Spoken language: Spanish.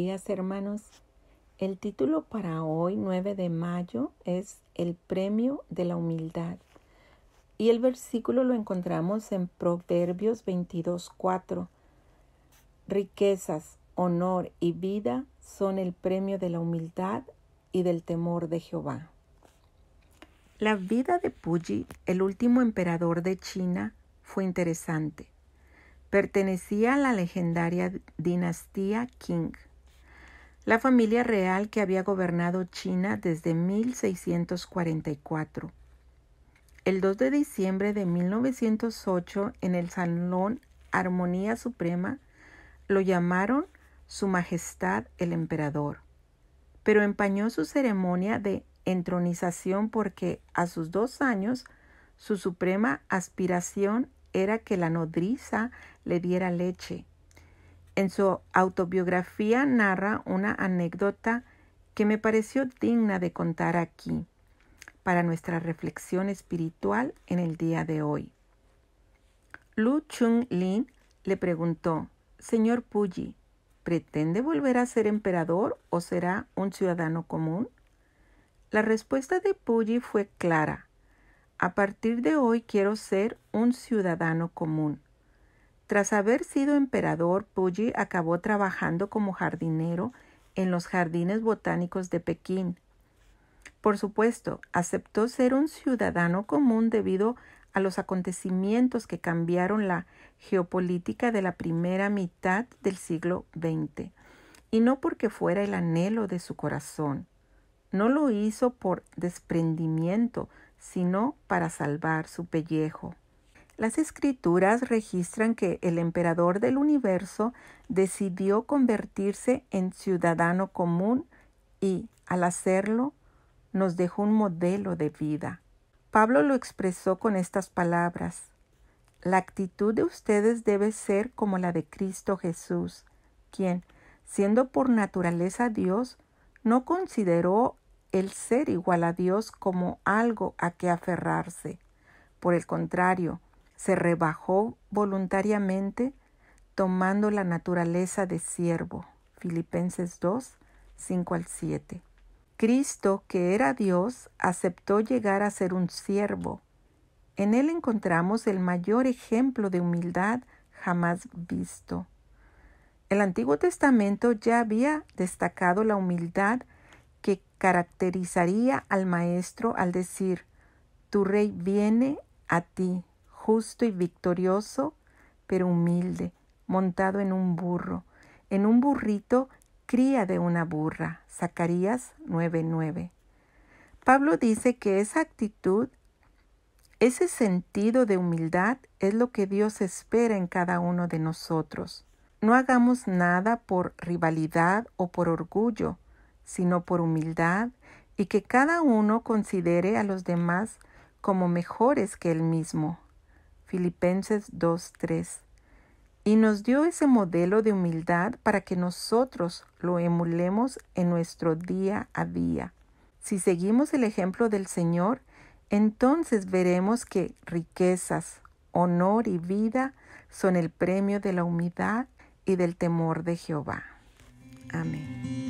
días hermanos. El título para hoy, 9 de mayo, es El premio de la humildad. Y el versículo lo encontramos en Proverbios 22.4. Riquezas, honor y vida son el premio de la humildad y del temor de Jehová. La vida de Puyi, el último emperador de China, fue interesante. Pertenecía a la legendaria dinastía Qing, la familia real que había gobernado China desde 1644. El 2 de diciembre de 1908, en el Salón Armonía Suprema, lo llamaron Su Majestad el Emperador, pero empañó su ceremonia de entronización porque a sus dos años su suprema aspiración era que la nodriza le diera leche. En su autobiografía narra una anécdota que me pareció digna de contar aquí para nuestra reflexión espiritual en el día de hoy. Lu Chung Lin le preguntó, Señor Puyi, ¿pretende volver a ser emperador o será un ciudadano común? La respuesta de Puyi fue clara. A partir de hoy quiero ser un ciudadano común. Tras haber sido emperador, Puyi acabó trabajando como jardinero en los jardines botánicos de Pekín. Por supuesto, aceptó ser un ciudadano común debido a los acontecimientos que cambiaron la geopolítica de la primera mitad del siglo XX, y no porque fuera el anhelo de su corazón. No lo hizo por desprendimiento, sino para salvar su pellejo. Las escrituras registran que el emperador del universo decidió convertirse en ciudadano común y, al hacerlo, nos dejó un modelo de vida. Pablo lo expresó con estas palabras. La actitud de ustedes debe ser como la de Cristo Jesús, quien, siendo por naturaleza Dios, no consideró el ser igual a Dios como algo a que aferrarse. Por el contrario, se rebajó voluntariamente tomando la naturaleza de siervo. Filipenses 2, 5 al 7. Cristo, que era Dios, aceptó llegar a ser un siervo. En él encontramos el mayor ejemplo de humildad jamás visto. El Antiguo Testamento ya había destacado la humildad que caracterizaría al maestro al decir, tu rey viene a ti, justo y victorioso, pero humilde, montado en un burro, en un burrito cría de una burra. Zacarías 9:9. Pablo dice que esa actitud, ese sentido de humildad es lo que Dios espera en cada uno de nosotros. No hagamos nada por rivalidad o por orgullo, sino por humildad y que cada uno considere a los demás como mejores que él mismo. Filipenses 2.3. Y nos dio ese modelo de humildad para que nosotros lo emulemos en nuestro día a día. Si seguimos el ejemplo del Señor, entonces veremos que riquezas, honor y vida son el premio de la humildad y del temor de Jehová. Amén.